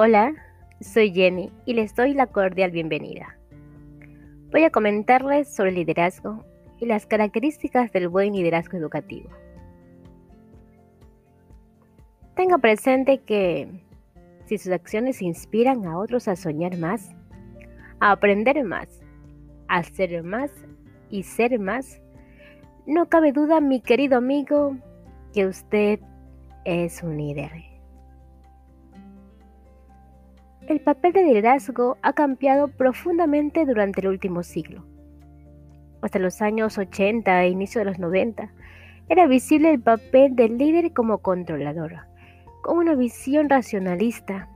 Hola, soy Jenny y les doy la cordial bienvenida. Voy a comentarles sobre el liderazgo y las características del buen liderazgo educativo. Tenga presente que si sus acciones inspiran a otros a soñar más, a aprender más, a ser más y ser más, no cabe duda, mi querido amigo, que usted es un líder. El papel de liderazgo ha cambiado profundamente durante el último siglo. Hasta los años 80 e inicio de los 90, era visible el papel del líder como controlador, con una visión racionalista,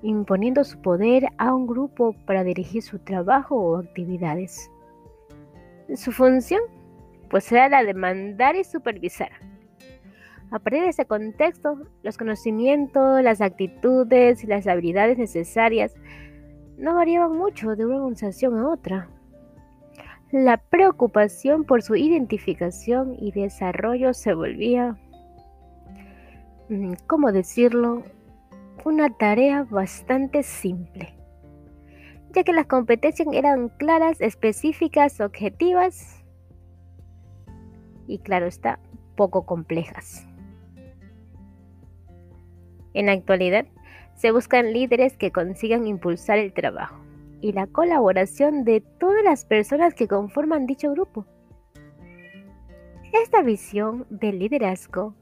imponiendo su poder a un grupo para dirigir su trabajo o actividades. Su función, pues era la de mandar y supervisar a partir de ese contexto, los conocimientos, las actitudes y las habilidades necesarias no variaban mucho de una organización a otra. La preocupación por su identificación y desarrollo se volvía, mm, ¿cómo decirlo?, una tarea bastante simple, ya que las competencias eran claras, específicas, objetivas y, claro está, poco complejas. En la actualidad, se buscan líderes que consigan impulsar el trabajo y la colaboración de todas las personas que conforman dicho grupo. Esta visión del liderazgo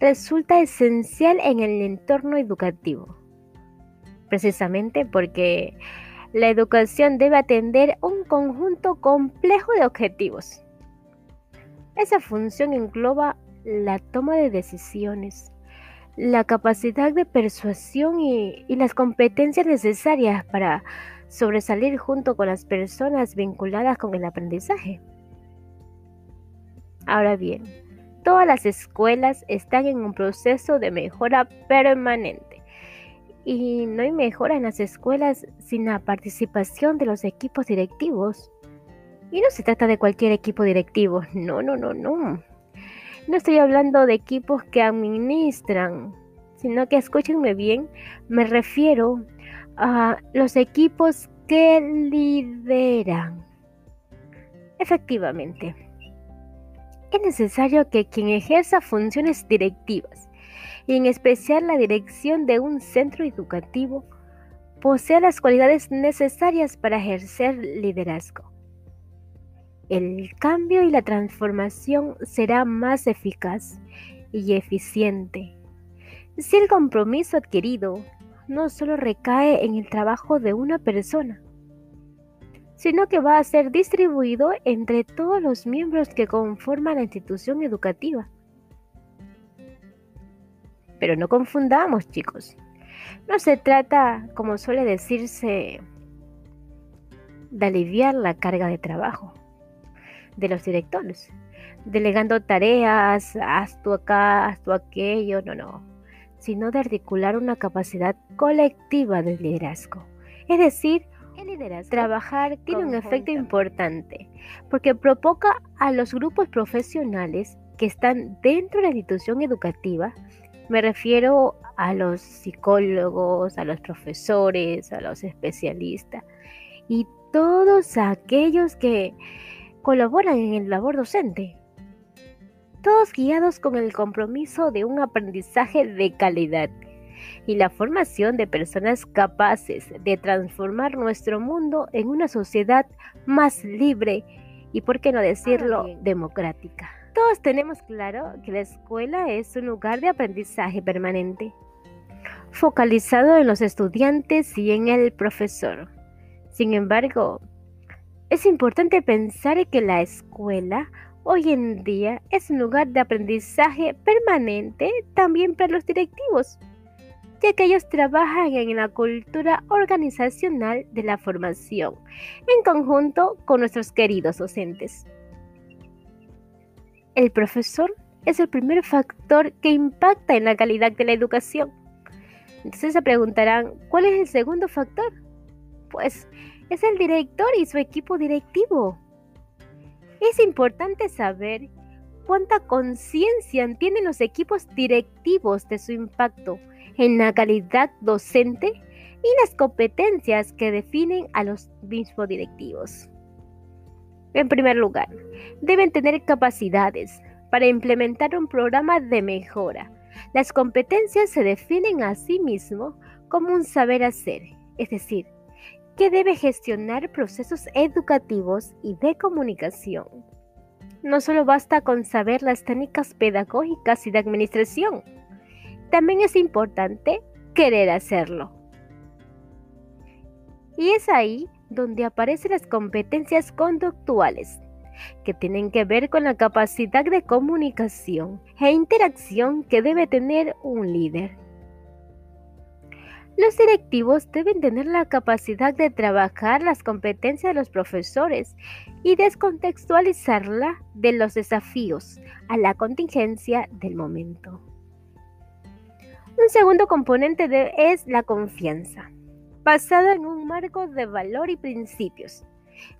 resulta esencial en el entorno educativo, precisamente porque la educación debe atender un conjunto complejo de objetivos. Esa función engloba la toma de decisiones, la capacidad de persuasión y, las competencias necesarias para sobresalir junto con las personas vinculadas con el aprendizaje. Ahora bien, todas las escuelas están en un proceso de mejora permanente y no hay mejora en las escuelas sin la participación de los equipos directivos. Y no se trata de cualquier equipo directivo, no, no, no, no. No estoy hablando de equipos que administran, sino que escúchenme bien, me refiero a los equipos que lideran. Efectivamente, es necesario que quien ejerza funciones directivas, y en especial la dirección de un centro educativo, posea las cualidades necesarias para ejercer liderazgo el cambio y la transformación será más eficaz y eficiente si el compromiso adquirido no solo recae en el trabajo de una persona, sino que va a ser distribuido entre todos los miembros que conforman la institución educativa. Pero no confundamos, chicos. No se trata, como suele decirse, de aliviar la carga de trabajo de los directores, delegando tareas, haz tú acá, haz tú aquello, no, no, sino de articular una capacidad colectiva de liderazgo. Es decir, el liderazgo, trabajar tiene un efecto importante porque provoca a los grupos profesionales que están dentro de la institución educativa, me refiero a los psicólogos, a los profesores, a los especialistas y todos aquellos que colaboran en el labor docente, todos guiados con el compromiso de un aprendizaje de calidad y la formación de personas capaces de transformar nuestro mundo en una sociedad más libre y, por qué no decirlo, democrática. Todos tenemos claro que la escuela es un lugar de aprendizaje permanente, focalizado en los estudiantes y en el profesor. Sin embargo, es importante pensar que la escuela hoy en día es un lugar de aprendizaje permanente también para los directivos, ya que ellos trabajan en la cultura organizacional de la formación, en conjunto con nuestros queridos docentes. El profesor es el primer factor que impacta en la calidad de la educación. Entonces se preguntarán, ¿cuál es el segundo factor? Pues es el director y su equipo directivo. Es importante saber cuánta conciencia tienen los equipos directivos de su impacto en la calidad docente y las competencias que definen a los mismos directivos. En primer lugar, deben tener capacidades para implementar un programa de mejora. Las competencias se definen a sí mismo como un saber hacer, es decir, que debe gestionar procesos educativos y de comunicación. No solo basta con saber las técnicas pedagógicas y de administración, también es importante querer hacerlo. Y es ahí donde aparecen las competencias conductuales, que tienen que ver con la capacidad de comunicación e interacción que debe tener un líder. Los directivos deben tener la capacidad de trabajar las competencias de los profesores y descontextualizarla de los desafíos a la contingencia del momento. Un segundo componente es la confianza basada en un marco de valor y principios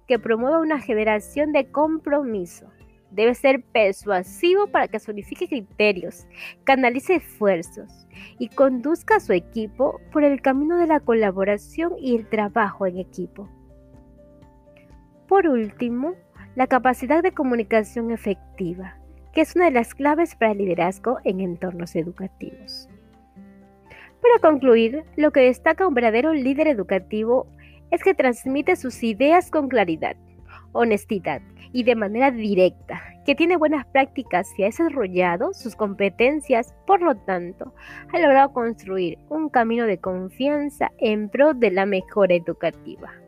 que promueva una generación de compromiso. Debe ser persuasivo para que unifique criterios, canalice esfuerzos y conduzca a su equipo por el camino de la colaboración y el trabajo en equipo. Por último, la capacidad de comunicación efectiva, que es una de las claves para el liderazgo en entornos educativos. Para concluir, lo que destaca un verdadero líder educativo es que transmite sus ideas con claridad, honestidad y de manera directa, que tiene buenas prácticas y ha desarrollado sus competencias, por lo tanto, ha logrado construir un camino de confianza en pro de la mejora educativa.